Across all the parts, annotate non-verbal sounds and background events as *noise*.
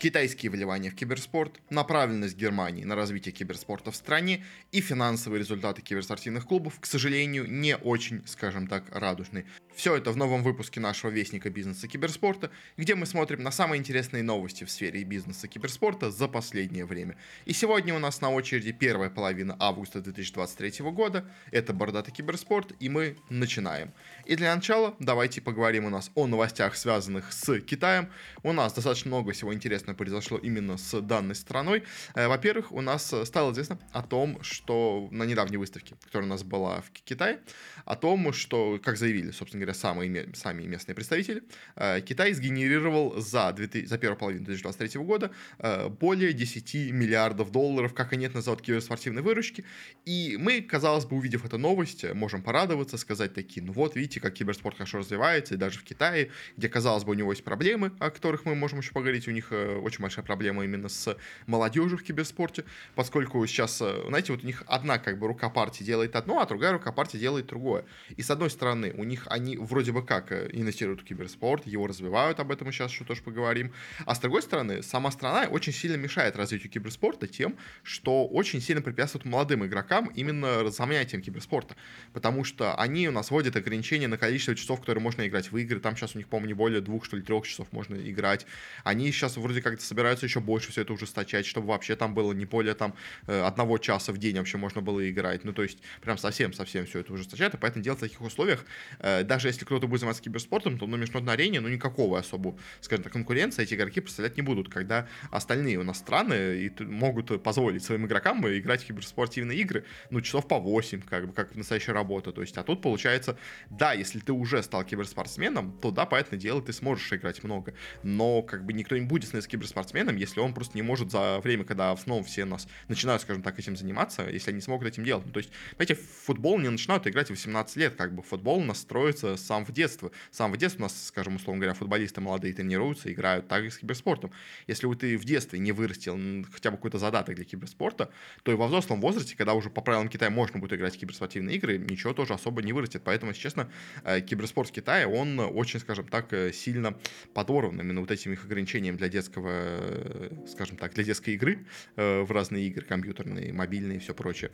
китайские вливания в киберспорт, направленность Германии на развитие киберспорта в стране и финансовые результаты киберспортивных клубов, к сожалению, не очень, скажем так, радужны. Все это в новом выпуске нашего Вестника бизнеса киберспорта, где мы смотрим на самые интересные новости в сфере бизнеса киберспорта за последнее время. И сегодня у нас на очереди первая половина августа 2023 года. Это Бородатый киберспорт, и мы начинаем. И для начала давайте поговорим у нас о новостях, связанных с Китаем. У нас достаточно много всего интересного произошло именно с данной страной. Э, во-первых, у нас стало известно о том, что на недавней выставке, которая у нас была в Китае, о том, что, как заявили, собственно говоря, самые, сами местные представители, э, Китай сгенерировал за, 2000, за первую половину 2023 года э, более 10 миллиардов долларов, как они это называют, киберспортивной выручки. И мы, казалось бы, увидев эту новость, можем порадоваться, сказать такие, ну вот, видите, как киберспорт хорошо развивается, и даже в Китае, где, казалось бы, у него есть проблемы, о которых мы можем еще поговорить, у них э, очень большая проблема именно с молодежью в киберспорте, поскольку сейчас, знаете, вот у них одна как бы рука партии делает одно, а другая рука партии делает другое. И с одной стороны, у них они вроде бы как э, инвестируют в киберспорт, его развивают, об этом мы сейчас еще тоже поговорим. А с другой стороны, сама страна очень сильно мешает развитию киберспорта тем, что очень сильно препятствует молодым игрокам именно занятием киберспорта. Потому что они у нас вводят ограничения на количество часов, которые можно играть в игры. Там сейчас у них, по-моему, не более двух, что ли, трех часов можно играть. Они сейчас вроде как собираются еще больше все это ужесточать, чтобы вообще там было не более там э, одного часа в день вообще можно было играть. Ну, то есть, прям совсем-совсем все это ужесточает. И поэтому делать в таких условиях, э, даже если кто-то будет заниматься киберспортом, то на международной арене, ну, никакого особо, скажем так, конкуренции эти игроки представлять не будут, когда остальные у нас страны и могут позволить своим игрокам играть в киберспортивные игры, ну, часов по 8, как бы, как настоящая работа. То есть, а тут получается, да, если ты уже стал киберспортсменом, то да, понятное дело, ты сможешь играть много. Но, как бы, никто не будет становиться киберспортсменом, если он просто не может за время, когда снова все нас начинают, скажем так, этим заниматься, если они смогут этим делать. Ну, то есть, знаете, в футбол не начинают играть в 18 лет, как бы футбол настроится сам в детство. Сам в детстве у нас, скажем, условно говоря, футболисты молодые тренируются, играют так и с киберспортом. Если вы ты в детстве не вырастил хотя бы какой-то задаток для киберспорта, то и во взрослом возрасте, когда уже по правилам Китая можно будет играть в киберспортивные игры, ничего тоже особо не вырастет. Поэтому, если честно, э, киберспорт в Китае, он очень, скажем так, э, сильно подорван именно вот этим их ограничением для детского, э, скажем так, для детской игры в разные игры, компьютерные, мобильные и все прочее.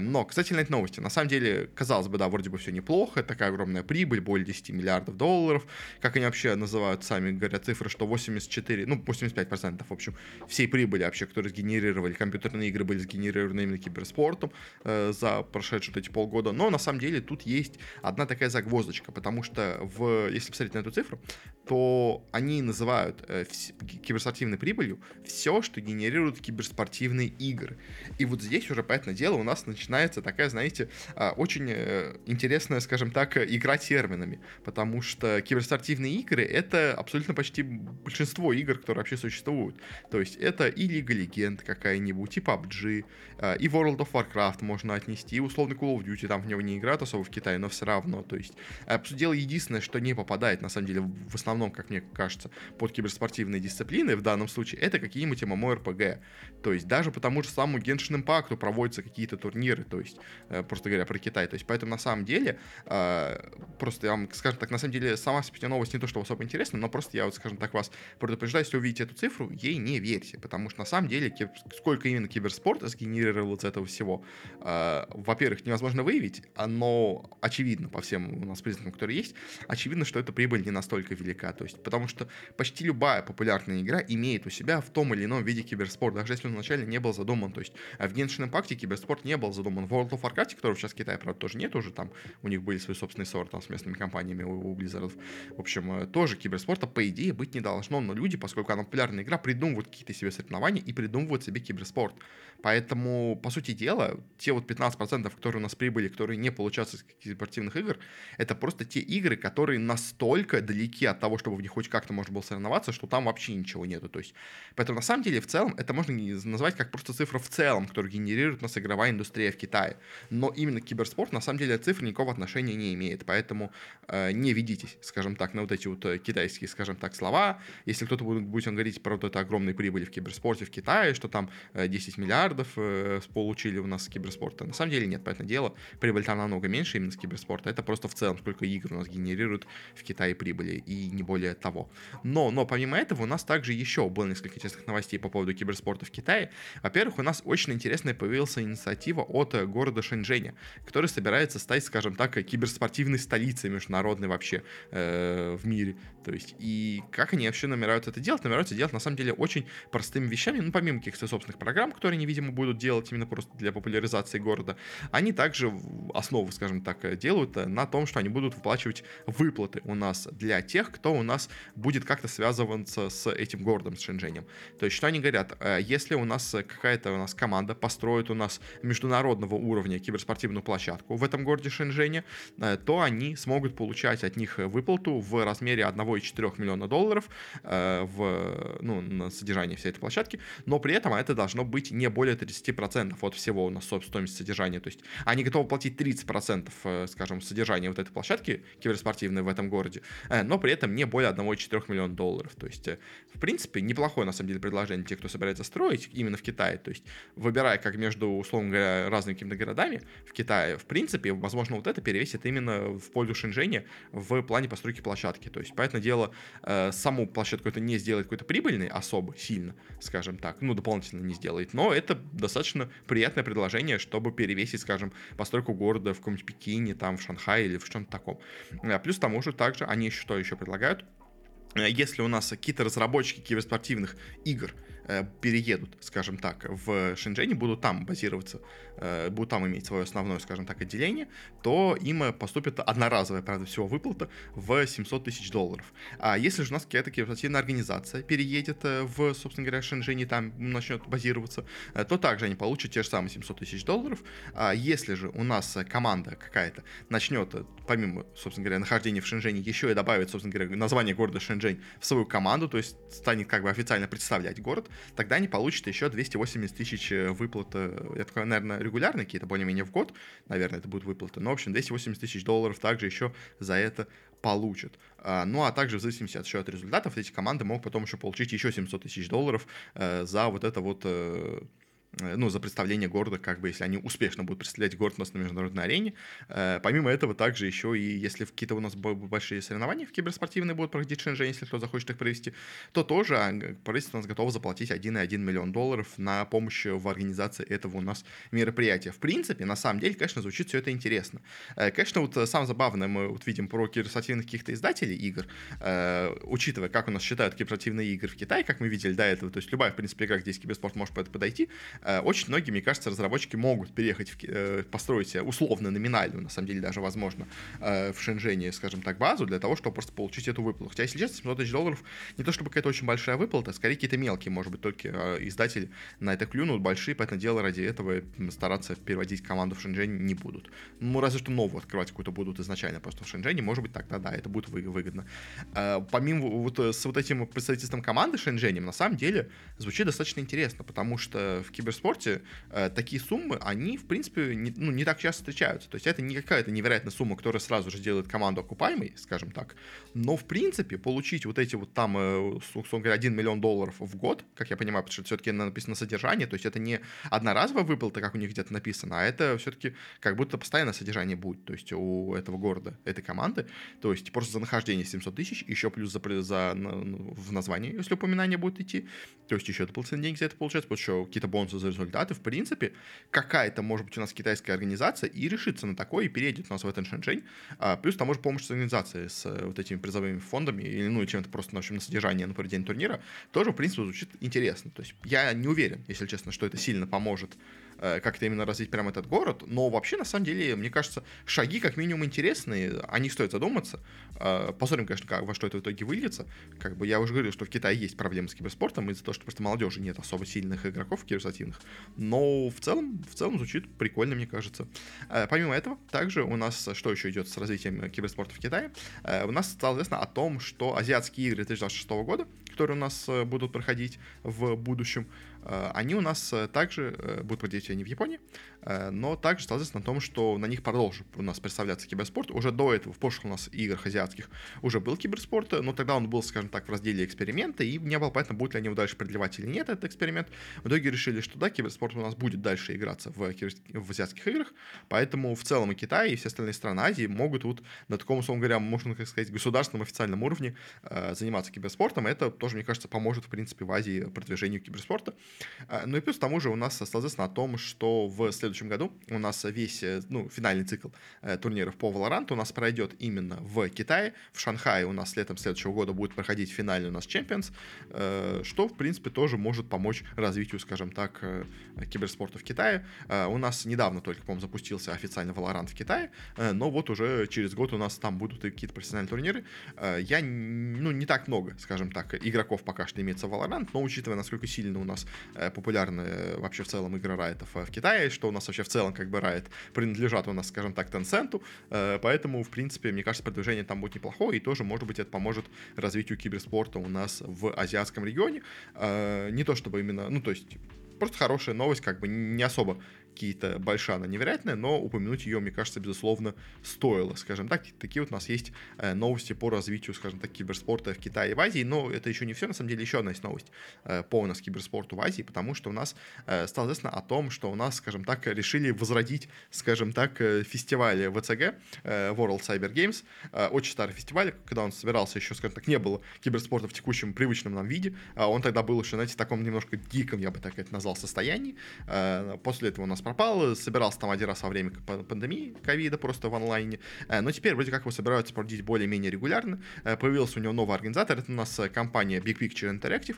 Но, кстати, на этой новости. На самом деле, казалось бы, да, вроде бы все неплохо, такая огромная прибыль, более 10 миллиардов долларов. Как они вообще называют, сами говорят цифры, что 84, ну, 85%, в общем, всей прибыли вообще, которые сгенерировали компьютерные игры, были сгенерированы именно киберспортом э, за прошедшие вот эти полгода. Но на самом деле тут есть одна такая загвоздочка, потому что в, если посмотреть на эту цифру, то они называют э, киберспортивной прибылью все, что генерирует киберспортивные игры. И вот здесь уже, понятное дело, у нас начинается такая, знаете, э, очень э, интересная, скажем так, игра терминами, потому что киберспортивные игры — это абсолютно почти большинство игр, которые вообще существуют. То есть это и Лига Легенд какая-нибудь, и PUBG, э, и World of Warcraft можно отнести, и условно Call of Duty, там в него не играют особо в Китае, но все равно, то есть, сути дела, единственное, что не попадает, на самом деле, в основном, как мне кажется, под киберспортивные дисциплины, в данном случае, это какие-нибудь MMORPG. То есть даже по тому же самому Genshin Impact проводятся какие-то турниры, то есть, э, просто говоря про Китай. То есть, поэтому на самом деле, просто я вам, скажем так, на самом деле, сама по новость не то, что особо интересна, но просто я вот, скажем так, вас предупреждаю, если увидите эту цифру, ей не верьте, потому что на самом деле, сколько именно киберспорт сгенерировал из этого всего, э, во-первых, невозможно выявить, но очевидно по всем у нас признакам, которые есть, очевидно, что эта прибыль не настолько велика, то есть, потому что почти любая популярная игра имеет у себя в том или ином виде киберспорт, даже если он вначале не был задуман, то есть, а в Genshin Impact киберспорт не был задуман, в World of Warcraft, которого сейчас в Китае, правда, тоже нет уже, там у них были свои собственные ссоры там с местными компаниями у, у Blizzard, в общем, э, тоже киберспорта, по идее, быть не должно, но люди, поскольку она популярная игра, придумывают какие-то себе соревнования и придумывают себе киберспорт. Поэтому, по сути дела, те вот 15%, которые у нас прибыли, которые не получаются из спортивных игр, это просто те игры, которые настолько далеки от того, чтобы в них хоть как-то можно было соревноваться, что там вообще ничего нету. То есть, поэтому на самом деле в целом это можно назвать как просто цифра в целом, которую генерирует у нас игровая индустрия в Китае. Но именно киберспорт на самом деле цифр никакого отношения не имеет. Поэтому э, не ведитесь, скажем так, на вот эти вот э, китайские, скажем так, слова. Если кто-то будет, будет говорить про вот это огромные прибыли в киберспорте в Китае, что там 10 э, миллиардов э, получили у нас с киберспорта. На самом деле нет, понятное дело, прибыль там намного меньше именно с киберспорта. Это просто в целом, сколько игр у нас генерируют в Китае прибыли, и не более того. Но, но помимо этого у нас также есть еще было несколько интересных новостей по поводу киберспорта в Китае. Во-первых, у нас очень интересная появилась инициатива от э, города Шэньчжэня, который собирается стать, скажем так, киберспортивной столицей международной вообще э, в мире. То есть, и как они вообще намеряются это делать? Намеряются делать, на самом деле, очень простыми вещами, ну, помимо каких-то собственных программ, которые они, видимо, будут делать именно просто для популяризации города, они также основу, скажем так, делают на том, что они будут выплачивать выплаты у нас для тех, кто у нас будет как-то связываться с этим городом, с Шэньчжэнем. То есть, что они говорят, э, если у нас какая-то у нас команда построит у нас международного уровня киберспортивную площадку в этом городе Шэньчжэне, э, то они смогут получать от них выплату в размере 1,4 миллиона долларов э, в, ну, на содержание всей этой площадки, но при этом это должно быть не более 30% от всего у нас стоимости содержания. То есть они готовы платить 30%, скажем, содержания вот этой площадки киберспортивной в этом городе, но при этом не более 1,4 миллиона долларов. То есть, в принципе, неплохое, на самом деле, предложение тех, кто собирается строить именно в Китае. То есть, выбирая как между, условно говоря, разными какими-то городами в Китае, в принципе, возможно, вот это перевесит именно в пользу Шэньчжэня в плане постройки площадки. То есть, понятное дело, э, саму площадку это не сделает какой-то прибыльной особо сильно, скажем так, ну, дополнительно не сделает, но это достаточно приятное предложение, чтобы перевесить, скажем, постройку города в каком-нибудь Пекине, там, в Шанхае или в чем-то таком. Э, плюс к тому же также они что еще предлагают? Э, если у нас какие-то разработчики киберспортивных игр переедут, скажем так, в Шэньчжэне, будут там базироваться, э, будут там иметь свое основное, скажем так, отделение, то им поступит одноразовая, правда, всего выплата в 700 тысяч долларов. А если же у нас какая-то корпоративная организация переедет э, в, собственно говоря, Шэньчжэне, там начнет базироваться, то также они получат те же самые 700 тысяч долларов. А если же у нас команда какая-то начнет, помимо, собственно говоря, нахождения в Шэньчжэне, еще и добавит, собственно говоря, название города Шэньчжэнь в свою команду, то есть станет как бы официально представлять город, тогда они получат еще 280 тысяч э, выплат, это, наверное, регулярные какие-то, более-менее в год, наверное, это будут выплаты, но, в общем, 280 тысяч долларов также еще за это получат. А, ну, а также в зависимости от, еще от результатов эти команды могут потом еще получить еще 700 тысяч долларов э, за вот это вот э, ну, за представление города, как бы, если они успешно будут представлять город у нас на международной арене. Э, помимо этого, также еще и если какие-то у нас большие соревнования в киберспортивные будут проходить в Шэньчжэне, если кто захочет их провести, то тоже а, правительство у нас готово заплатить 1,1 миллион долларов на помощь в организации этого у нас мероприятия. В принципе, на самом деле, конечно, звучит все это интересно. Э, конечно, вот самое забавное мы вот видим про киберспортивных каких-то издателей игр, учитывая, как у нас считают киберспортивные игры в Китае, как мы видели до этого, то есть любая, в принципе, игра, где есть киберспорт, может подойти, Э, очень многие, мне кажется, разработчики могут переехать, в, э, построить условно номинальную, на самом деле даже возможно, э, в Шэньчжэне, скажем так, базу для того, чтобы просто получить эту выплату. Хотя, если честно, 700 тысяч долларов не то чтобы какая-то очень большая выплата, скорее какие-то мелкие, может быть, только издатели на это клюнут, большие, поэтому дело ради этого стараться переводить команду в Шэньчжэнь не будут. Ну, разве что новую открывать какую-то будут изначально просто в Шэньчжэне, может быть, тогда да, это будет выгодно. Помимо вот с вот этим представительством команды Шэньчжэнем, на самом деле, звучит достаточно интересно, потому что в кибер киберспорте э, такие суммы, они, в принципе, не, ну, не так часто встречаются. То есть это не какая-то невероятная сумма, которая сразу же делает команду окупаемой, скажем так. Но, в принципе, получить вот эти вот там, э, условно говоря, 1 миллион долларов в год, как я понимаю, потому что все-таки написано содержание, то есть это не одноразовая выплата, как у них где-то написано, а это все-таки как будто постоянное содержание будет, то есть у этого города, этой команды. То есть просто за нахождение 700 тысяч, еще плюс за, за в названии, если упоминание будет идти, то есть еще дополнительные деньги за это получается, потому что какие-то бонусы за результаты, в принципе, какая-то, может быть, у нас китайская организация и решится на такое, и переедет у нас в этот Шэньчжэнь. А, плюс там может помощь с организацией, с э, вот этими призовыми фондами, или, ну, чем-то просто, в общем, на содержание, на проведение турнира, тоже, в принципе, звучит интересно. То есть я не уверен, если честно, что это сильно поможет как-то именно развить прямо этот город. Но вообще, на самом деле, мне кажется, шаги как минимум интересные, о них стоит задуматься. Э, посмотрим, конечно, как, во что это в итоге выльется. Как бы я уже говорил, что в Китае есть проблемы с киберспортом из-за того, что просто молодежи нет особо сильных игроков киберспортивных. Но в целом, в целом звучит прикольно, мне кажется. Э, помимо этого, также у нас что еще идет с развитием киберспорта в Китае? У нас стало известно о том, что азиатские игры 2026 года, которые у нас будут проходить в будущем, э, они у нас э, также э, будут проходить они в Японии, но также соответственно на том, что на них продолжит у нас представляться киберспорт. Уже до этого, в прошлых у нас играх азиатских, уже был киберспорт, но тогда он был, скажем так, в разделе эксперимента, и не было понятно, будет ли они его дальше продлевать или нет, этот эксперимент. В итоге решили, что да, киберспорт у нас будет дальше играться в, в азиатских играх, поэтому в целом и Китай, и все остальные страны Азии могут вот на таком, условно говоря, можно так сказать, государственном официальном уровне э, заниматься киберспортом. Это тоже, мне кажется, поможет, в принципе, в Азии продвижению киберспорта. Э, ну и плюс к тому же у нас, соответственно, о том, что в следующем году у нас весь, э, ну, финальный цикл э, турниров по Valorant у нас пройдет именно в Китае. В Шанхае у нас летом следующего года будет проходить финальный у нас Champions, э, что, в принципе, тоже может помочь развитию, скажем так, киберспорта в Китае. У нас недавно только, по-моему, запустился официально Valorant в Китае, но вот уже через год у нас там будут какие-то профессиональные турниры. Я, ну, не так много, скажем так, игроков пока что имеется в Valorant, но учитывая, насколько сильно у нас э, популярны э, вообще в целом игры Райтов в Китае, что у нас вообще в целом как бы Riot принадлежат у нас, скажем так, Tencent, поэтому, в принципе, мне кажется, продвижение там будет неплохое, и тоже, может быть, это поможет развитию киберспорта у нас в азиатском регионе. Не то чтобы именно, ну, то есть просто хорошая новость, как бы не особо какие-то большая, она невероятная, но упомянуть ее, мне кажется, безусловно, стоило, скажем так. Такие вот у нас есть э, новости по развитию, скажем так, киберспорта в Китае и в Азии, но это еще не все, на самом деле, еще одна есть новость э, по у нас киберспорту в Азии, потому что у нас э, стало известно о том, что у нас, скажем так, решили возродить, скажем так, фестиваль ВЦГ, World Cyber Games, очень старый фестиваль, когда он собирался еще, скажем так, не было киберспорта в текущем привычном нам виде, а он тогда был еще, знаете, в таком немножко диком, я бы так это назвал, состоянии. После этого у нас пропал, собирался там один раз во время пандемии ковида просто в онлайне, э, но теперь вроде как его собираются проводить более-менее регулярно. Э, появился у него новый организатор, это у нас э, компания Big Picture Interactive,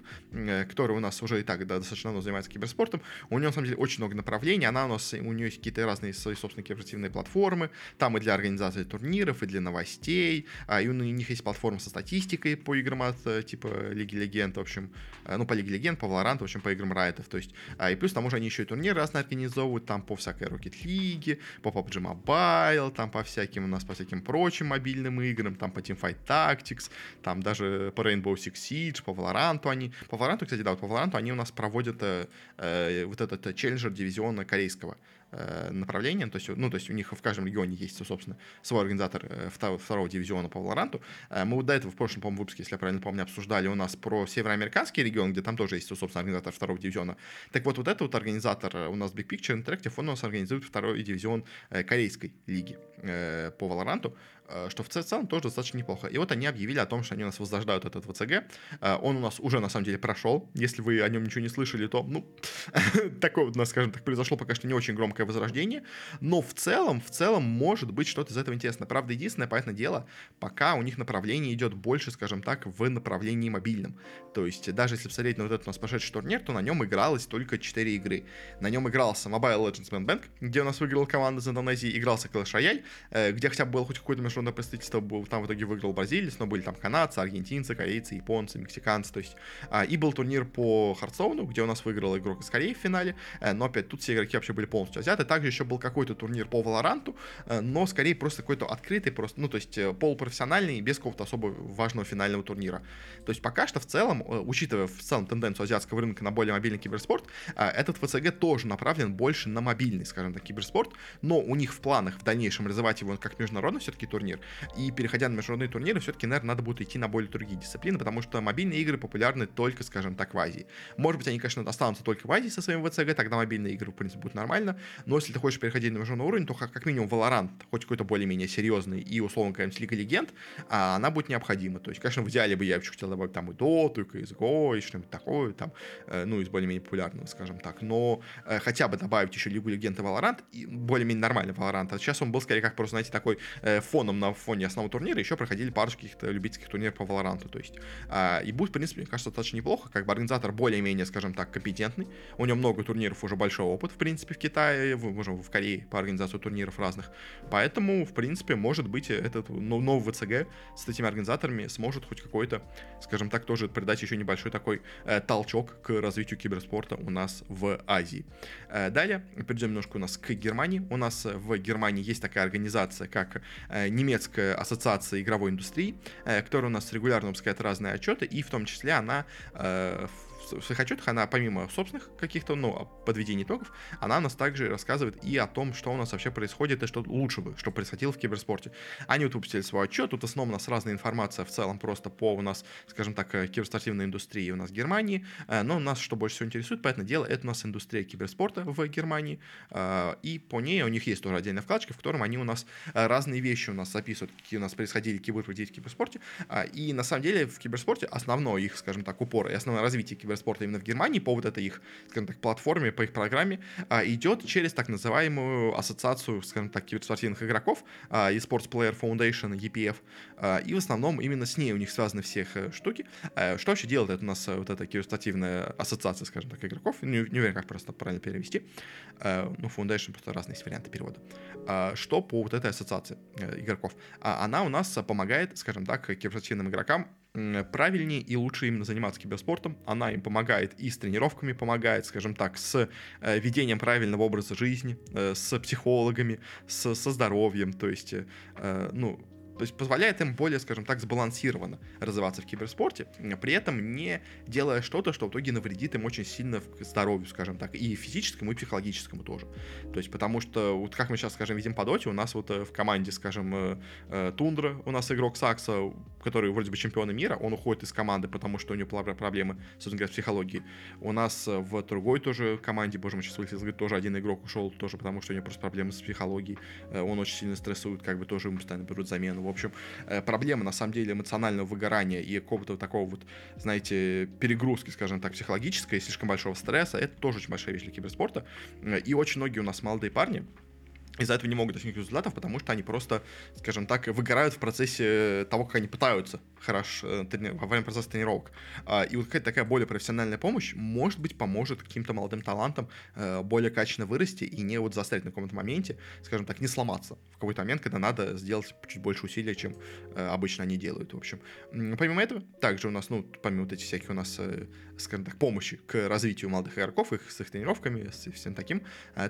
которая у нас уже и так да, достаточно давно занимается киберспортом. У нее, на самом деле, очень много направлений, она у нас, у нее есть какие-то разные свои собственные киберспортивные платформы, там и для организации турниров, и для новостей, а и у них есть платформа со статистикой по играм от типа Лиги Легенд, в общем, ну, по Лиге Легенд, по Valorant, в общем, по играм Райтов, то есть, а, и плюс там уже они еще и турниры разные организовывают, делают там по всякой Rocket League, по PUBG Mobile, там по всяким у нас, по всяким прочим мобильным играм, там по Teamfight Tactics, там даже по Rainbow Six Siege, по Valorant они, по Valorant, кстати, да, вот по Valorant они у нас проводят э, э вот этот челленджер дивизиона корейского, Э, направлением, то есть, ну, то есть у них в каждом регионе есть, собственно, свой организатор э, второго, второго дивизиона по Валоранту. Э, мы вот до этого в прошлом, по-моему, выпуске, если я правильно помню, обсуждали у нас про североамериканский регион, где там тоже есть, собственно, организатор второго дивизиона. Так вот, вот этот вот организатор у нас Big Picture Interactive, он у нас организует второй дивизион корейской лиги по Валоранту. Э, что в целом тоже достаточно неплохо. И вот они объявили о том, что они у нас возрождают этот ВЦГ. Э, он у нас уже, на самом деле, прошел. Если вы о нем ничего не слышали, то, ну, *laughs* такое у нас, скажем так, произошло пока что не очень громкое возрождение. Но в целом, в целом, может быть что-то из этого интересно. Правда, единственное, понятное дело, пока у них направление идет больше, скажем так, в направлении мобильном. То есть, даже если посмотреть на вот этот у нас прошедший турнир, то на нем игралось только 4 игры. На нем игрался Mobile Legends Man Bank, где у нас выиграл команда из Индонезии, игрался Clash Royale, э, где хотя бы был хоть международный международное представительство был, там в итоге выиграл бразилец, но были там канадцы, аргентинцы, корейцы, японцы, мексиканцы, то есть, а, и был турнир по Хардстоуну, где у нас выиграл игрок из Кореи в финале, э, но опять тут все игроки вообще были полностью азиаты, также еще был какой-то турнир по Валоранту, э, но скорее просто какой-то открытый, просто, ну, то есть, э, полупрофессиональный, без какого-то особо важного финального турнира. То есть, пока что в целом, учитывая в целом тенденцию азиатского рынка на более мобильный киберспорт, этот ВЦГ тоже направлен больше на мобильный, скажем так, киберспорт, но у них в планах в дальнейшем развивать его как международный все-таки турнир. И переходя на международные турниры, все-таки, наверное, надо будет идти на более другие дисциплины, потому что мобильные игры популярны только, скажем так, в Азии. Может быть, они, конечно, останутся только в Азии со своим ВЦГ, тогда мобильные игры, в принципе, будут нормально. Но если ты хочешь переходить на международный уровень, то как, минимум Valorant, хоть какой-то более-менее серьезный и, условно, какая-нибудь Лига Легенд, она будет необходима. То есть, конечно, в идеале бы я еще хотел добавить там и Dota, и CSGO, и что-нибудь такое, там, э, ну, из более-менее популярного, скажем так. Но э, хотя бы добавить еще Лигу Легенд и Valorant, и более-менее нормальный Valorant. А сейчас он был скорее как просто, знаете, такой э, фоном на фоне основного турнира еще проходили парочку каких-то любительских турниров по Valorant, то есть. А, и будет, в принципе, мне кажется, достаточно неплохо, как бы организатор более-менее, скажем так, компетентный, у него много турниров, уже большой опыт, в принципе, в Китае, в, уже в Корее по организации турниров разных, поэтому, в принципе, может быть, этот ну, новый ВЦГ с этими организаторами сможет хоть какой-то, скажем так, тоже придать еще небольшой такой э, толчок к развитию киберспорта у нас в Азии. Э, далее, перейдем немножко у нас к Германии. У нас в Германии есть такая организация, как э, немецкая ассоциация игровой индустрии, э, которая у нас регулярно выпускает разные отчеты, и в том числе она в своих отчетах, она помимо собственных каких-то, ну, подведений итогов, она нас также рассказывает и о том, что у нас вообще происходит и что лучше бы, что происходило в киберспорте. Они вот выпустили свой отчет, тут в основном у нас разная информация в целом просто по у нас, скажем так, э, киберспортивной индустрии у нас в Германии, э, но нас что больше всего интересует, понятное дело, это у нас индустрия киберспорта в Германии, э, и по ней у них есть тоже отдельная вкладочка, в котором они у нас разные вещи у нас записывают, какие у нас происходили, какие будут происходить в киберспорте, и на самом деле в киберспорте основной их, скажем так, упор и основное развитие киберспорта именно в Германии по вот этой их, скажем так, платформе, по их программе, идет через так называемую ассоциацию, скажем так, киберспортивных игроков, eSports Player Foundation, EPF, и в основном именно с ней у них связаны все их э, штуки. Э, что вообще делает у нас э, вот эта киберспортивная ассоциация, скажем так, игроков? Не, не уверен, как просто правильно перевести. Ну, Foundation просто разные есть варианты перевода. Что по вот этой ассоциации игроков? Она у нас помогает, скажем так, киберспортивным игрокам правильнее и лучше именно заниматься киберспортом. Она им помогает и с тренировками, помогает, скажем так, с э, ведением правильного образа жизни, э, с психологами, с, со здоровьем. То есть, э, ну, то есть позволяет им более, скажем так, сбалансированно развиваться в киберспорте, при этом не делая что-то, что в итоге навредит им очень сильно в здоровью, скажем так, и физическому, и психологическому тоже. То есть потому что, вот как мы сейчас, скажем, видим по доте, у нас вот э, в команде, скажем, э, э, Тундра, у нас игрок Сакса, который вроде бы чемпион мира, он уходит из команды, потому что у него проблемы, собственно говоря, с психологией. У нас в другой тоже команде, боже мой, сейчас вылетел, тоже один игрок ушел тоже, потому что у него просто проблемы с психологией. Он очень сильно стрессует, как бы тоже ему постоянно берут замену общем, э, проблема, на самом деле, эмоционального выгорания и какого-то такого вот, знаете, перегрузки, скажем так, психологической, слишком большого стресса, это тоже очень большая вещь для киберспорта. Э, и очень многие у нас молодые парни, из-за этого не могут достигнуть результатов, потому что они просто, скажем так, выгорают в процессе того, как они пытаются хорошо э, трени- во время процесса тренировок. А, и вот какая-то такая более профессиональная помощь, может быть, поможет каким-то молодым талантам э, более качественно вырасти и не вот застрять на каком-то моменте, скажем так, не сломаться в какой-то момент, когда надо сделать чуть больше усилий, чем э, обычно они делают, в общем. Помимо этого, также у нас, ну, помимо вот этих всяких у нас, скажем так, помощи к развитию молодых игроков, их с их тренировками, с всем таким,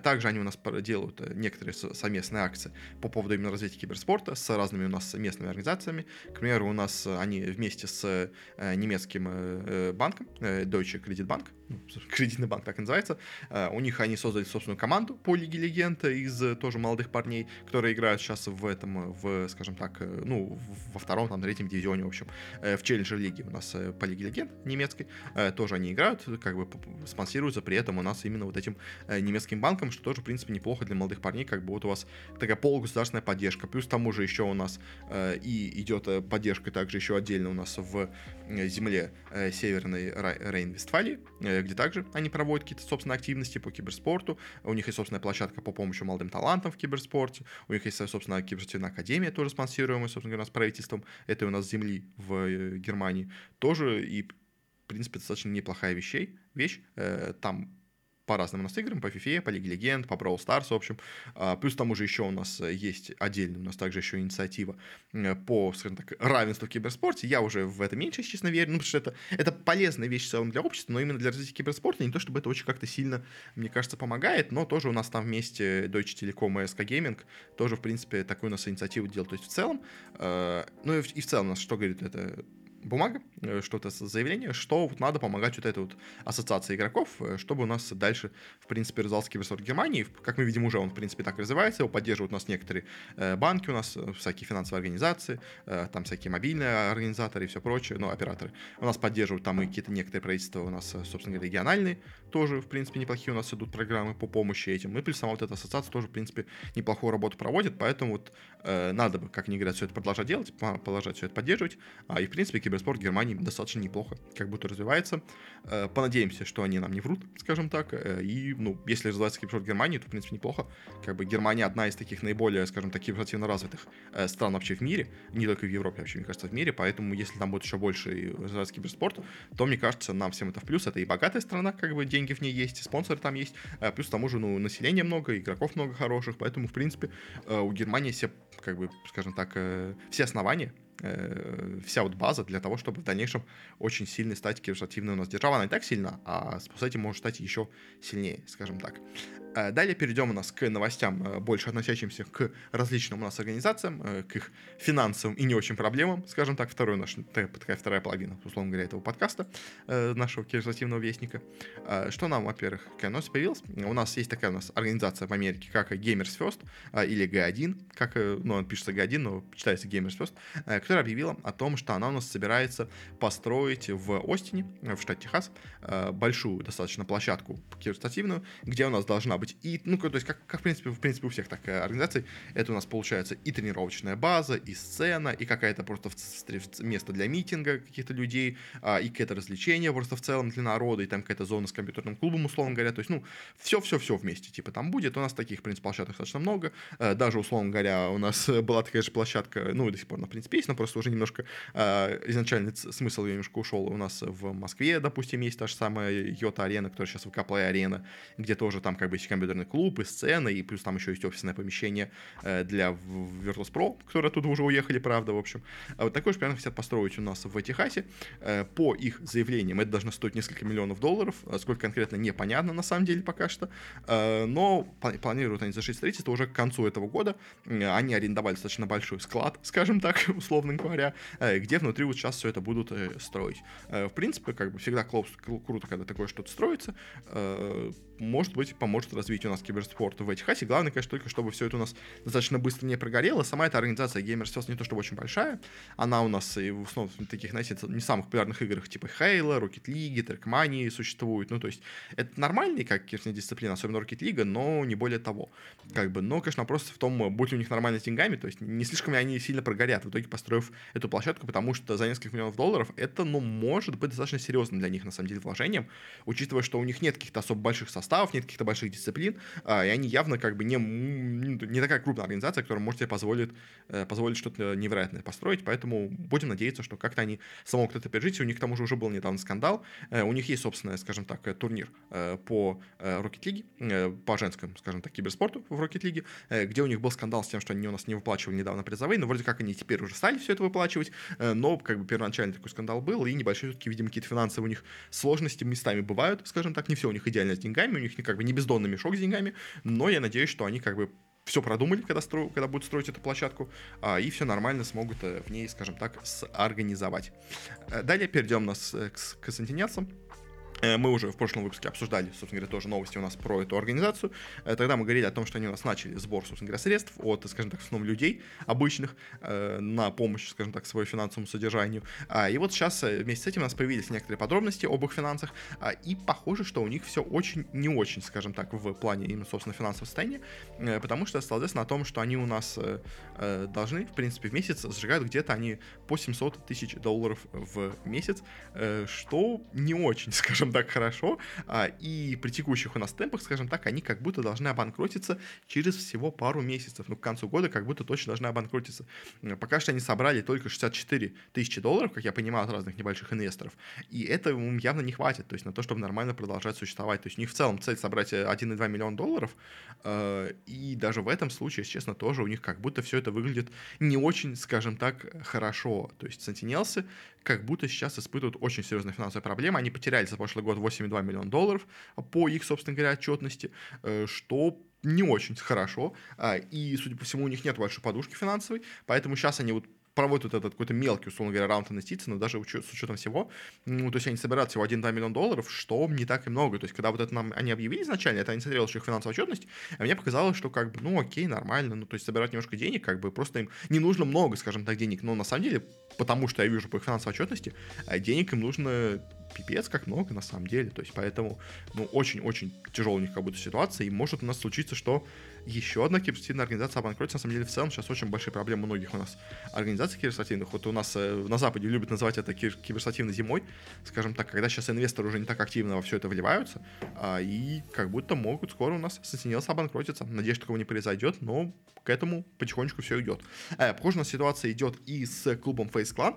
также они у нас делают некоторые совместные акции по поводу именно развития киберспорта с разными у нас местными организациями. К примеру, у нас они вместе с э, немецким э, э, банком, Deutsche Kreditbank, ну, кредитный банк так и называется, у них они создали собственную команду по Лиге Легенд из тоже молодых парней, которые играют сейчас в этом, в, скажем так, ну, во втором, там, третьем дивизионе, в общем, в Челленджер Лиге у нас по Лиге Легенд немецкой, тоже они играют, как бы спонсируются при этом у нас именно вот этим немецким банком, что тоже, в принципе, неплохо для молодых парней, как бы вот у вас такая полугосударственная поддержка, плюс к тому же еще у нас и идет поддержка также еще отдельно у нас в э, земле э, Северной Рейн-Вестфалии, э, где также они проводят какие-то, собственные активности по киберспорту. У них есть собственная площадка по помощи молодым талантам в киберспорте. У них есть, собственно, киберспортивная академия, тоже спонсируемая, собственно говоря, с правительством. Это у нас земли в Германии. Тоже и, в принципе, достаточно неплохая вещей, вещь. Там по разным у нас играм, по FIFA, по Лиге Легенд, по Brawl Stars, в общем. А, плюс там уже еще у нас есть отдельно, у нас также еще инициатива э, по, скажем так, равенству в киберспорте. Я уже в это меньше, честно, верю, ну, потому что это, это полезная вещь в целом для общества, но именно для развития киберспорта не то, чтобы это очень как-то сильно, мне кажется, помогает, но тоже у нас там вместе Deutsche Telekom и SK Gaming тоже, в принципе, такую у нас инициативу делают. То есть в целом, э, ну и в, и в целом у нас что говорит это бумага, э, что-то заявление, что вот надо помогать вот этой вот ассоциации игроков, э, чтобы у нас дальше, в принципе, развивался киберспорт Германии. Как мы видим, уже он, в принципе, так развивается, его поддерживают у нас некоторые э, банки, у нас всякие финансовые организации, там всякие мобильные организаторы и все прочее, ну, операторы. У нас поддерживают там и какие-то некоторые правительства у нас, собственно говоря, региональные, тоже, в принципе, неплохие у нас идут программы по помощи этим. И плюс сама вот эта ассоциация тоже, в принципе, неплохую работу проводит, поэтому вот надо бы, как они говорят, все это продолжать делать, продолжать все это поддерживать. А, и, в принципе, киберспорт Германии достаточно неплохо как будто развивается. Э, понадеемся, что они нам не врут, скажем так. Э, и, ну, если развивается киберспорт Германии, то, в принципе, неплохо. Как бы Германия одна из таких наиболее, скажем так, киберспортивно развитых э, стран вообще в мире, не только в Европе, вообще, мне кажется, в мире. Поэтому, если там будет еще больше развиваться киберспорт, то, мне кажется, нам всем это в плюс. Это и богатая страна, как бы деньги в ней есть, и спонсоры там есть. Плюс к тому же, ну, населения много, игроков много хороших. Поэтому, в принципе, у Германии все, как бы, скажем так, все основания Э, вся вот база для того, чтобы в дальнейшем очень сильно стать киберспортивной у нас держава. Она не так сильно, а с этим может стать еще сильнее, скажем так. Э, далее перейдем у нас к новостям, э, больше относящимся к различным у нас организациям, э, к их финансовым и не очень проблемам, скажем так, второй наш, такая вторая половина, условно говоря, этого подкаста, нашего киберспортивного вестника. Что нам, во-первых, какая новость появилась? У нас есть такая у нас организация в Америке, как Gamers First, или G1, как, ну, он пишется G1, но читается Gamers First, которая объявила о том, что она у нас собирается построить в Остине, в штате Техас, большую достаточно площадку киберспортивную, где у нас должна быть и, ну, то есть, как, как в, принципе, в принципе, у всех так э, организаций, это у нас получается и тренировочная база, и сцена, и какая-то просто в, в, место для митинга каких-то людей, а, и какое-то развлечение просто в целом для народа, и там какая-то зона с компьютерным клубом, условно говоря, то есть, ну, все-все-все вместе, типа, там будет, у нас таких, в принципе, площадок достаточно много, э, даже, условно говоря, у нас *laughs* была такая же площадка, ну, и до сих пор, на принципе, есть, но просто уже немножко э, изначальный смысл ее немножко ушел у нас в Москве, допустим, есть та же самая Йота-арена, которая сейчас ВК Play арена, где тоже там как бы компьютерный клуб и сцена, и плюс там еще есть офисное помещение э, для Virtus.pro, которые оттуда уже уехали, правда, в общем. А вот такой же примерно хотят построить у нас в Техасе. Э, по их заявлениям это должно стоить несколько миллионов долларов, а сколько конкретно непонятно на самом деле пока что, э, но планируют они завершить строительство уже к концу этого года. Они арендовали достаточно большой склад, *laughs* скажем так, *laughs* условно говоря, где внутри вот сейчас все это будут строить. В принципе, как бы всегда круто, когда такое что-то строится может быть, поможет развитию у нас киберспорта в этих хасе. Главное, конечно, только чтобы все это у нас достаточно быстро не прогорело. Сама эта организация Gamers не то чтобы очень большая. Она у нас и в основном таких, знаете, не самых популярных играх типа Halo, Rocket League, Trackmania существует. Ну, то есть, это нормальный, как дисциплина, особенно Rocket League, но не более того. Как бы, но, конечно, вопрос в том, будет ли у них нормально с деньгами, то есть не слишком ли они сильно прогорят, в итоге построив эту площадку, потому что за несколько миллионов долларов это, ну, может быть достаточно серьезным для них, на самом деле, вложением, учитывая, что у них нет каких-то особо больших составов, составов, нет каких-то больших дисциплин, а, и они явно как бы не, не такая крупная организация, которая может себе позволить, э, позволить что-то невероятное построить, поэтому будем надеяться, что как-то они смогут это пережить, у них к тому же уже был недавно скандал, э, у них есть собственный, скажем так, э, турнир по Rocket League, по женскому, скажем так, киберспорту в Rocket League, где у них был скандал с тем, что они у нас не выплачивали недавно призовые, но вроде как они теперь уже стали все это выплачивать, но как бы первоначально такой скандал был, и небольшие все-таки, видимо, какие-то финансовые у них сложности местами бывают, скажем так, не все у них идеально с деньгами, у них как бы не бездонный мешок с деньгами, но я надеюсь, что они как бы все продумали, когда, стро... когда будут строить эту площадку, а, и все нормально смогут э, в ней, скажем так, сорганизовать. Э, далее перейдем нас э, к, к. Э, мы уже в прошлом выпуске обсуждали, собственно говоря, тоже новости у нас про эту организацию. Э, тогда мы говорили о том, что они у нас начали сбор, собственно говоря, средств от, скажем так, в основном людей обычных э, на помощь, скажем так, своему финансовому содержанию. А, и вот сейчас вместе с этим у нас появились некоторые подробности об их финансах, а, и похоже, что у них все очень не очень, скажем так, в плане именно, собственно, финансового состояния, потому что известно о том, что они у нас должны, в принципе, в месяц сжигают где-то они по 700 тысяч долларов в месяц, что не очень, *laughs* скажем так хорошо, а, и при текущих у нас темпах, скажем так, они как будто должны обанкротиться через всего пару месяцев, ну, к концу года как будто точно должны обанкротиться. Пока что они собрали только 64 тысячи долларов, как я понимаю, от разных небольших инвесторов, и это им явно не хватит, то есть на то, чтобы нормально продолжать существовать. То есть у них в целом цель собрать 1,2 миллиона долларов, а, и даже в этом случае, если честно, тоже у них как будто все это выглядит не очень, скажем так, хорошо. То есть Sentinels как будто сейчас испытывают очень серьезные финансовые проблемы. Они потеряли за прошлый год 8,2 миллиона долларов по их, собственно говоря, отчетности, э, что не очень хорошо. А, и, судя по всему, у них нет большой подушки финансовой, поэтому сейчас они вот проводят этот какой-то мелкий, условно говоря, раунд инвестиций, но даже с учетом всего, ну, то есть они собирают всего 1-2 миллиона долларов, что не так и много. То есть, когда вот это нам они объявили изначально, это я не смотрел еще их финансовую отчетность, а мне показалось, что как бы, ну, окей, нормально, ну, то есть собирать немножко денег, как бы просто им не нужно много, скажем так, денег, но на самом деле, потому что я вижу по их финансовой отчетности, а денег им нужно пипец как много на самом деле. То есть поэтому, ну, очень-очень тяжелая у них как будто ситуация, и может у нас случиться, что еще одна киберспортивная организация обанкротится. На самом деле, в целом, сейчас очень большие проблемы у многих у нас организаций киберспортивных. Вот у нас э, на Западе любят называть это киберспортивной зимой, скажем так, когда сейчас инвесторы уже не так активно во все это вливаются, а, и как будто могут скоро у нас Sentinels обанкротиться. Надеюсь, такого не произойдет, но к этому потихонечку все идет. Э, похоже, у нас ситуация идет и с клубом Face Clan,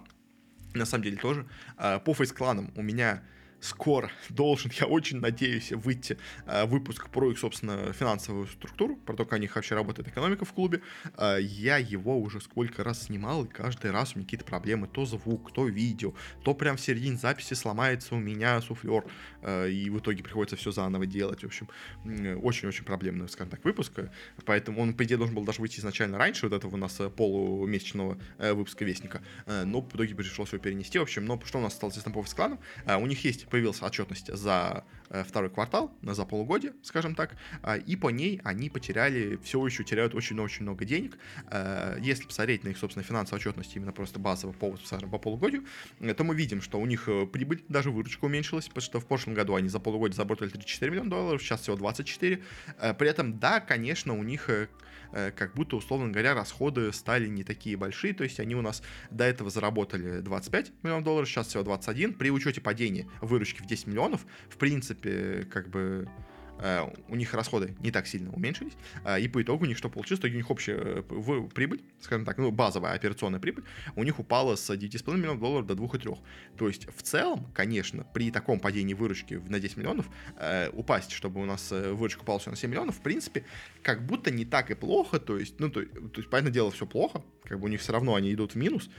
на самом деле тоже. А, по Clan у меня скоро *laughs* должен, я очень надеюсь, выйти э, выпуск про их, собственно, финансовую структуру, про то, как у них вообще работает экономика в клубе. Э, я его уже сколько раз снимал, и каждый раз у меня какие-то проблемы. То звук, то видео, то прям в середине записи сломается у меня суфлер, э, и в итоге приходится все заново делать. В общем, очень-очень проблемный, скажем так, выпуск. Поэтому он, по идее, должен был даже выйти изначально раньше вот этого у нас полумесячного выпуска Вестника. Но в итоге пришлось его перенести. В общем, но что у нас осталось с по кланом? Э, у них есть, появилась отчетность за второй квартал, за полугодие, скажем так, а, и по ней они потеряли, все еще теряют очень-очень много денег. Э, если посмотреть на их, собственно, финансовую отчетность именно просто повод, скажем, по полугодию, э, то мы видим, что у них прибыль, даже выручка уменьшилась, потому что в прошлом году они за полугодие заработали 34 миллиона долларов, сейчас всего 24. При этом, да, конечно, у них как будто, условно говоря, расходы стали не такие большие, то есть они у нас до этого заработали 25 миллионов долларов, сейчас всего 21. При учете падения выручки в 10 миллионов, в принципе, принципе, как бы у них расходы не так сильно уменьшились, э, и по итогу у них что получилось? Итоге у них общая э, прибыль, скажем так, ну, базовая операционная прибыль, у них упала с 9,5 миллионов долларов до 2,3. То есть в целом, конечно, при таком падении выручки на 10 миллионов, упасть, чтобы у нас выручка упала все на 7 миллионов, в принципе, как будто не так и плохо, то есть, ну, то, то есть, понятное дело, все плохо, как бы у них все равно они идут в минус,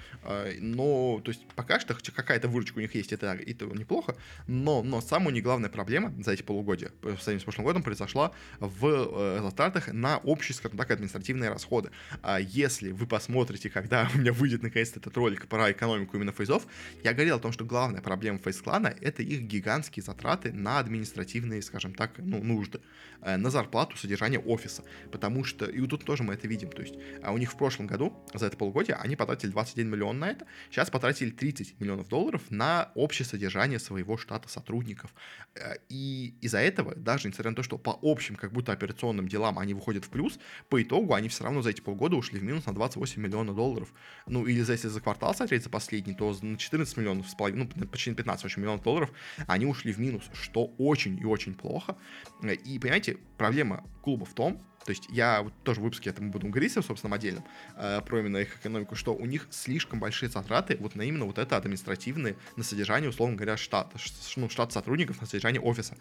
но, то есть, пока что какая-то выручка у них есть, это, это неплохо, но, но самая не главная проблема за эти полугодия, по сравнению с прошлым годом произошла в э, затратах на общие, скажем так, административные расходы. А если вы посмотрите, когда *laughs* у меня выйдет наконец-то этот ролик про экономику именно фейзов, я говорил о том, что главная проблема фейс-клана — это их гигантские затраты на административные, скажем так, ну, нужды, э, на зарплату, содержание офиса. Потому что, и тут тоже мы это видим, то есть а у них в прошлом году, за это полугодие, они потратили 21 миллион на это, сейчас потратили 30 миллионов долларов на общее содержание своего штата сотрудников. Э, и из-за этого, даже несмотря на то, что по общим как будто операционным делам они выходят в плюс, по итогу они все равно за эти полгода ушли в минус на 28 миллионов долларов. Ну, или если за квартал смотреть за последний, то на 14 миллионов с половиной, ну, почти на 15 очень миллионов долларов они ушли в минус, что очень и очень плохо. И, понимаете, проблема клуба в том, то есть я вот тоже в выпуске этому буду говорить, собственно, отдельном, э, про именно их экономику, что у них слишком большие затраты вот на именно вот это административные, на содержание, условно говоря, штата, ну, штат сотрудников, на содержание офиса.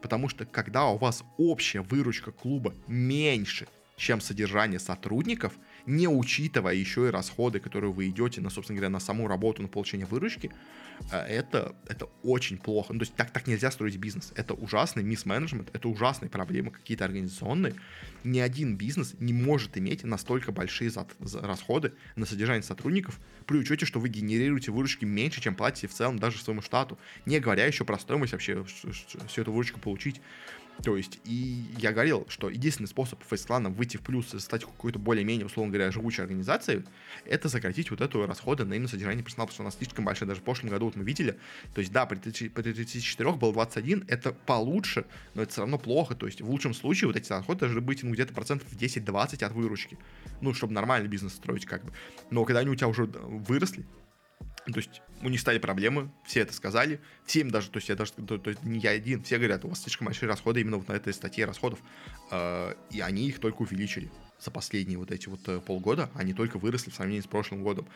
Потому что когда у вас общая выручка клуба меньше, чем содержание сотрудников, не учитывая еще и расходы, которые вы идете на, собственно говоря, на саму работу, на получение выручки, э, это, это очень плохо. Ну, то есть так, так нельзя строить бизнес. Это ужасный мисс-менеджмент, это ужасные проблемы какие-то организационные. Ни один бизнес не может иметь настолько большие зат, расходы на содержание сотрудников, при учете, что вы генерируете выручки меньше, чем платите в целом даже своему штату, не говоря еще про стоимость вообще всю эту выручку получить. То есть, и я говорил, что единственный способ фейс-клана выйти в плюс и стать какой-то более-менее, условно говоря, живучей организацией, это сократить вот эту расходы на именно содержание персонала, потому что у нас слишком большая, даже в прошлом году вот мы видели, то есть, да, при 34 был 21, это получше, но это все равно плохо, то есть, в лучшем случае вот эти расходы должны быть, ну, где-то процентов 10-20 от выручки, ну, чтобы нормальный бизнес строить, как бы. Но когда они у тебя уже выросли, то есть у них стали проблемы, все это сказали, всем даже, то есть я даже, то, то есть не я один, все говорят, у вас слишком большие расходы именно вот на этой статье расходов, э, и они их только увеличили за последние вот эти вот э, полгода, они только выросли в сравнении с прошлым годом.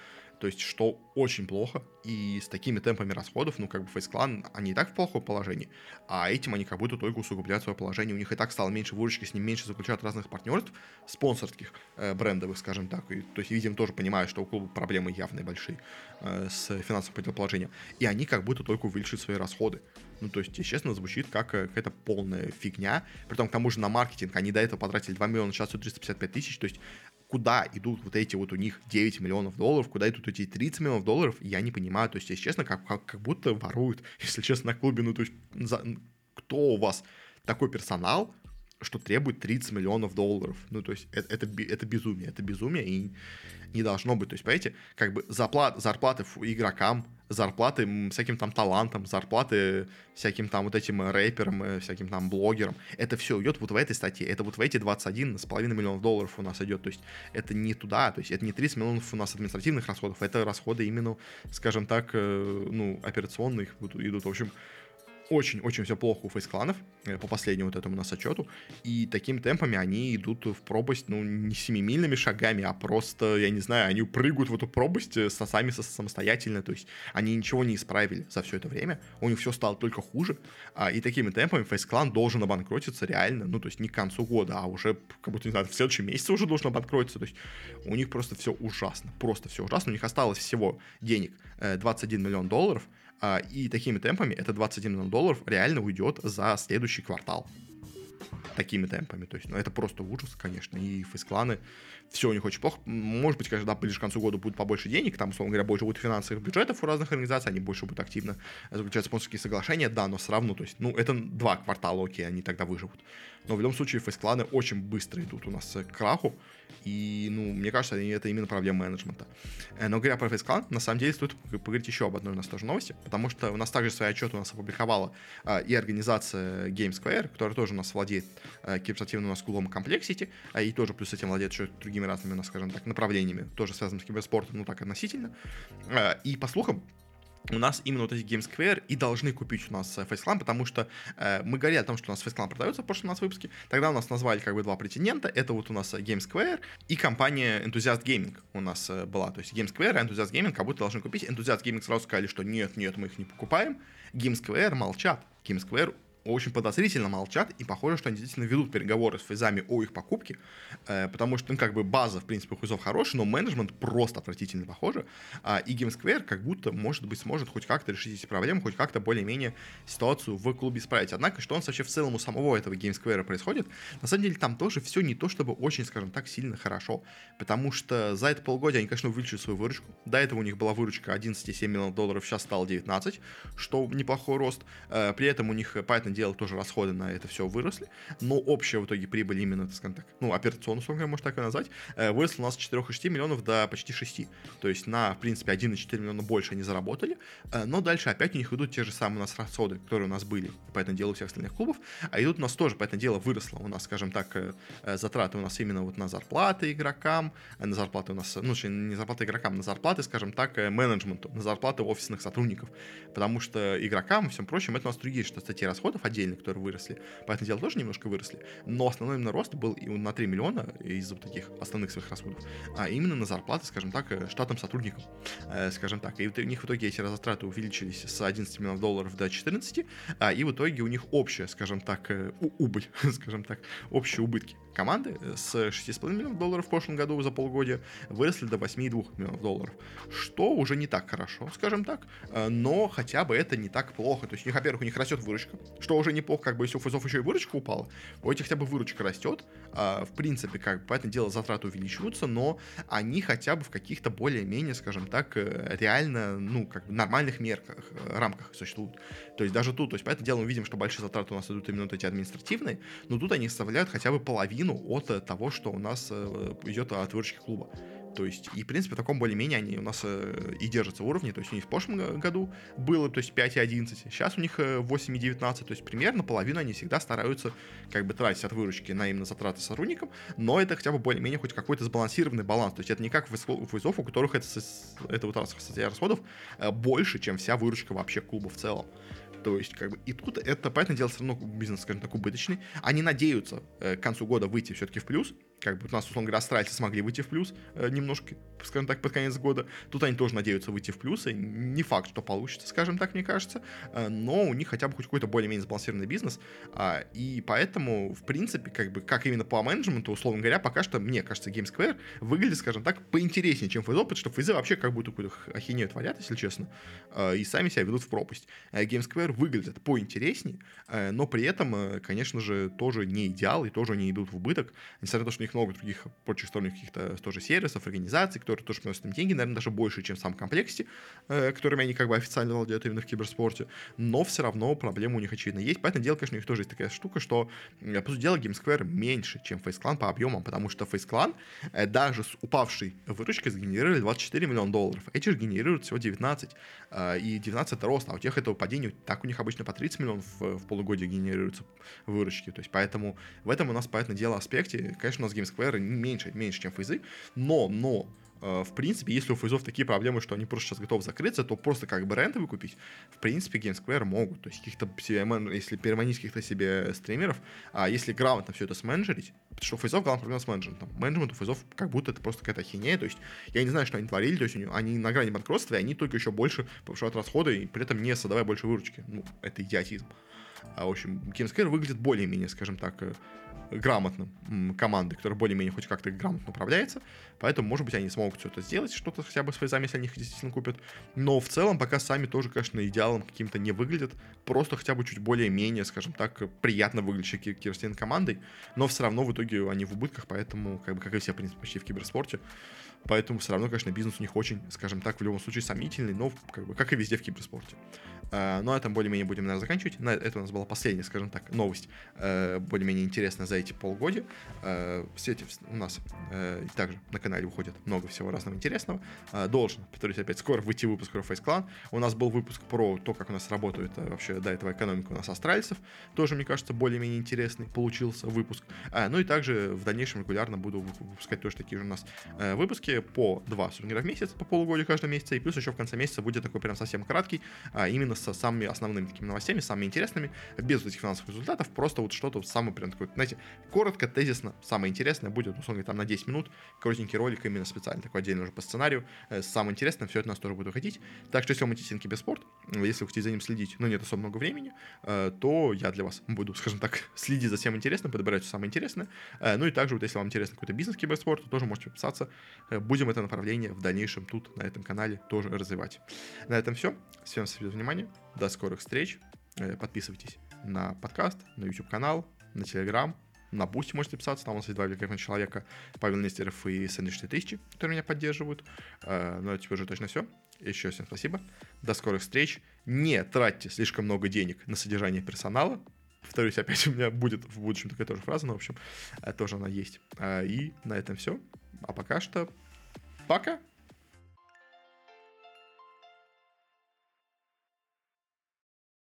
То есть, что очень плохо, и с такими темпами расходов, ну, как бы Face Clan, они и так в плохом положении, а этим они как будто только усугубляют свое положение. У них и так стало меньше выручки, с ним меньше заключают разных партнерств, спонсорских, э, брендовых, скажем так. И, то есть, видимо, тоже понимают, что у клуба проблемы явные большие э, с финансовым положением. И они как будто только увеличивают свои расходы. Ну, то есть, честно, звучит как э, какая-то полная фигня. Притом, к тому же, на маркетинг они до этого потратили 2 миллиона, сейчас 355 тысяч. То есть, куда идут вот эти вот у них 9 миллионов долларов, куда идут эти 30 миллионов долларов, я не понимаю. То есть, если честно, как, как, как будто воруют, *laughs* если честно, на клубе. Ну, то есть, за, кто у вас такой персонал, что требует 30 миллионов долларов. Ну, то есть, это, это, это безумие, это безумие, и не должно быть. То есть, понимаете, как бы зарплат, зарплаты игрокам, зарплаты всяким там талантам, зарплаты всяким там вот этим рэперам, э, всяким там блогерам. Это все идет вот в этой статье. Это вот в эти 21,5 миллионов долларов у нас идет. То есть это не туда, то есть это не 30 миллионов у нас административных расходов, это расходы именно, скажем так, э, ну, операционных идут. В общем, очень-очень все плохо у фейс-кланов, э, по последнему вот этому нас отчету, и такими темпами они идут в пропасть, ну, не семимильными шагами, а просто, я не знаю, они прыгают в эту пропасть э, сами самостоятельно, то есть они ничего не исправили за все это время, у них все стало только хуже, а, и такими темпами фейс-клан должен обанкротиться реально, ну, то есть не к концу года, а уже, как будто, не знаю, в следующем месяце уже должен обанкротиться, то есть у них просто все ужасно, просто все ужасно, у них осталось всего денег 21 э, миллион долларов, и такими темпами это 21 миллион долларов реально уйдет за следующий квартал. Такими темпами. То есть, ну, это просто ужас, конечно. И фейс-кланы, все у них очень плохо. Может быть, конечно, да, ближе к концу года будет побольше денег, там, условно говоря, больше будет финансовых бюджетов у разных организаций, они больше будут активно заключать спонсорские соглашения, да, но все равно, то есть, ну, это два квартала, окей, они тогда выживут. Но в любом случае фейс-кланы очень быстро идут у нас к краху, и, ну, мне кажется, это именно проблема менеджмента. Э, но говоря про фейс-клан, на самом деле стоит поговорить еще об одной у нас тоже новости, потому что у нас также свои отчеты у нас опубликовала а, и организация Game Square, которая тоже у нас владеет а, киберспортивным у нас клубом Complexity, а, и тоже плюс этим владеет еще другими разными, у нас, скажем так, направлениями, тоже связанными с киберспортом, ну так относительно. А, и по слухам, у нас именно вот эти Game Square и должны купить у нас Face Clan, потому что э, мы говорили о том, что у нас Face Clan продается в прошлом у нас выпуске. Тогда у нас назвали как бы два претендента. Это вот у нас Game Square и компания Enthusiast Gaming у нас э, была. То есть Game Square и Enthusiast Gaming как будто должны купить. Enthusiast Gaming сразу сказали, что нет, нет, мы их не покупаем. Game Square молчат. Game Square очень подозрительно молчат, и похоже, что они действительно ведут переговоры с фейзами о их покупке, э, потому что, ну, как бы база, в принципе, фейзов хорошая, но менеджмент просто отвратительно похоже, а, и Game как будто, может быть, сможет хоть как-то решить эти проблемы, хоть как-то более-менее ситуацию в клубе исправить. Однако, что у нас вообще в целом у самого этого Game происходит, на самом деле там тоже все не то, чтобы очень, скажем так, сильно хорошо, потому что за это полгода они, конечно, увеличили свою выручку, до этого у них была выручка 11,7 миллионов долларов, сейчас стало 19, что неплохой рост, э, при этом у них Python дело, тоже расходы на это все выросли, но общая в итоге прибыль именно, так скажем так, ну, операционную, сколько можно так и назвать, э, выросла у нас с 4,6 миллионов до почти 6. То есть на, в принципе, 1,4 миллиона больше они заработали, э, но дальше опять у них идут те же самые у нас расходы, которые у нас были по этому делу всех остальных клубов, а идут у нас тоже, по этому делу выросло у нас, скажем так, э, затраты у нас именно вот на зарплаты игрокам, на зарплаты у нас, ну, не зарплаты игрокам, на зарплаты, скажем так, менеджменту, на зарплаты офисных сотрудников, потому что игрокам и всем прочим это у нас другие статьи расходов отдельно, которые выросли. Поэтому дело тоже немножко выросли. Но основной именно рост был и на 3 миллиона из вот таких основных своих расходов, а именно на зарплаты, скажем так, э, штатным сотрудникам, э, скажем так. И у них в итоге эти затраты увеличились с 11 миллионов долларов до 14, а, и в итоге у них общая, скажем так, э, убыль, *laughs* скажем так, общие убытки команды с 6,5 миллионов долларов в прошлом году за полгодия выросли до 8,2 миллионов долларов, что уже не так хорошо, скажем так, но хотя бы это не так плохо. То есть, у во-первых, у них растет выручка, что уже неплохо, как бы если у фейзов еще и выручка упала, у этих хотя бы выручка растет, а, в принципе, как бы, поэтому дело затраты увеличиваются, но они хотя бы в каких-то более-менее, скажем так, э, реально, ну, как бы нормальных мерках, э, рамках существуют. То есть даже тут, то есть поэтому дело мы видим, что большие затраты у нас идут именно вот эти административные, но тут они составляют хотя бы половину от э, того, что у нас идет от выручки клуба. То есть, и, в принципе, в таком более-менее они у нас э, и держатся уровни. То есть, у них в прошлом году было, то есть, 5,11. Сейчас у них 8,19. Э, то есть, примерно половину они всегда стараются как бы тратить от выручки на именно затраты сотрудникам. Но это хотя бы более-менее хоть какой-то сбалансированный баланс. То есть, это не как у фейзов, у которых это, это вот статья расходов э, больше, чем вся выручка вообще клуба в целом. То есть, как бы, и тут это, понятное дело, все равно бизнес, скажем так, убыточный. Они надеются э, к концу года выйти все-таки в плюс, как бы у нас, условно говоря, австралийцы смогли выйти в плюс э, немножко, скажем так, под конец года. Тут они тоже надеются выйти в плюс, и не факт, что получится, скажем так, мне кажется, э, но у них хотя бы хоть какой-то более-менее сбалансированный бизнес, э, и поэтому, в принципе, как бы, как именно по менеджменту, условно говоря, пока что, мне кажется, Game Square выглядит, скажем так, поинтереснее, чем FaZe, потому что FaZe вообще как будто какую-то ахинею творят, если честно, э, и сами себя ведут в пропасть. Э, Game Square выглядит поинтереснее, э, но при этом, э, конечно же, тоже не идеал, и тоже не идут в убыток, несмотря на то, что у них много других прочих сторонних каких-то тоже сервисов, организаций, которые тоже приносят им деньги, наверное, даже больше, чем в самом комплекте, э, которыми они как бы официально владеют именно в киберспорте, но все равно проблема у них очевидно есть, поэтому дело, конечно, у них тоже есть такая штука, что, э, по сути дела, Game меньше, чем Face Clan по объемам, потому что Face Clan э, даже с упавшей выручкой сгенерировали 24 миллиона долларов, эти же генерируют всего 19, э, и 19 это рост, а у тех этого падения, так у них обычно по 30 миллионов в, полугодие генерируются выручки, то есть поэтому в этом у нас, понятное дело, аспекте, конечно, у нас Game Square меньше, меньше, чем фейзы, но, но в принципе, если у фейзов такие проблемы, что они просто сейчас готовы закрыться, то просто как бренд выкупить, в принципе, Gamesquare могут. То есть каких-то себе, если переманить каких-то себе стримеров, а если грамотно все это сменеджерить, потому что у фейзов главная проблема с менеджментом. Менеджмент у фейзов как будто это просто какая-то хинея, то есть я не знаю, что они творили, то есть они на грани банкротства, и они только еще больше повышают расходы, и при этом не создавая больше выручки. Ну, это идиотизм. А, в общем, Gamesquare выглядит более-менее, скажем так, э, грамотным командой, которая более-менее хоть как-то грамотно управляется. Поэтому, может быть, они смогут все это сделать, что-то хотя бы с фейзами, если они их действительно купят. Но в целом пока сами тоже, конечно, идеалом каким-то не выглядят. Просто хотя бы чуть более-менее, скажем так, приятно выглядящей киберстейн командой. Но все равно в итоге они в убытках, поэтому, как бы, как и все, в принципе, почти в киберспорте. Поэтому все равно, конечно, бизнес у них очень, скажем так, в любом случае сомнительный, но как бы как и везде в киберспорте. Uh, ну, а этом более-менее будем, наверное, заканчивать. На, это у нас была последняя, скажем так, новость, uh, более-менее интересная за эти полгода. Uh, в сети у нас uh, также на канале выходит много всего разного интересного. Uh, должен, повторюсь опять, скоро выйти выпуск про Face Clan. У нас был выпуск про то, как у нас работает вообще до этого экономика у нас австралийцев. Тоже, мне кажется, более-менее интересный получился выпуск. Uh, ну и также в дальнейшем регулярно буду выпускать тоже такие же у нас выпуски по два сувенира в месяц, по полугодию каждого месяца. И плюс еще в конце месяца будет такой прям совсем краткий, uh, именно со самыми основными такими новостями, самыми интересными, без вот этих финансовых результатов, просто вот что-то самое прям такое, знаете, коротко, тезисно, самое интересное будет, условно говоря, там на 10 минут, коротенький ролик именно специально, такой отдельно уже по сценарию, э, самое интересное, все это нас тоже будет выходить. Так что если вам интересен киберспорт, если вы хотите за ним следить, но нет особо много времени, э, то я для вас буду, *laughs* скажем так, следить за всем интересным, подбирать все самое интересное. Э, ну и также вот если вам интересен какой-то бизнес киберспорт, то тоже можете подписаться. Будем это направление в дальнейшем тут, на этом канале, тоже развивать. На этом все. Всем спасибо за внимание. До скорых встреч. Э, подписывайтесь на подкаст, на YouTube канал, на Telegram, на Boosty можете писаться, там у нас есть два великолепных человека, Павел Нестеров и Сэндвич 4000, которые меня поддерживают. Э, ну, а теперь уже точно все. Еще всем спасибо. До скорых встреч. Не тратьте слишком много денег на содержание персонала. Повторюсь, опять у меня будет в будущем такая тоже фраза, но, в общем, э, тоже она есть. И на этом все. А пока что пока.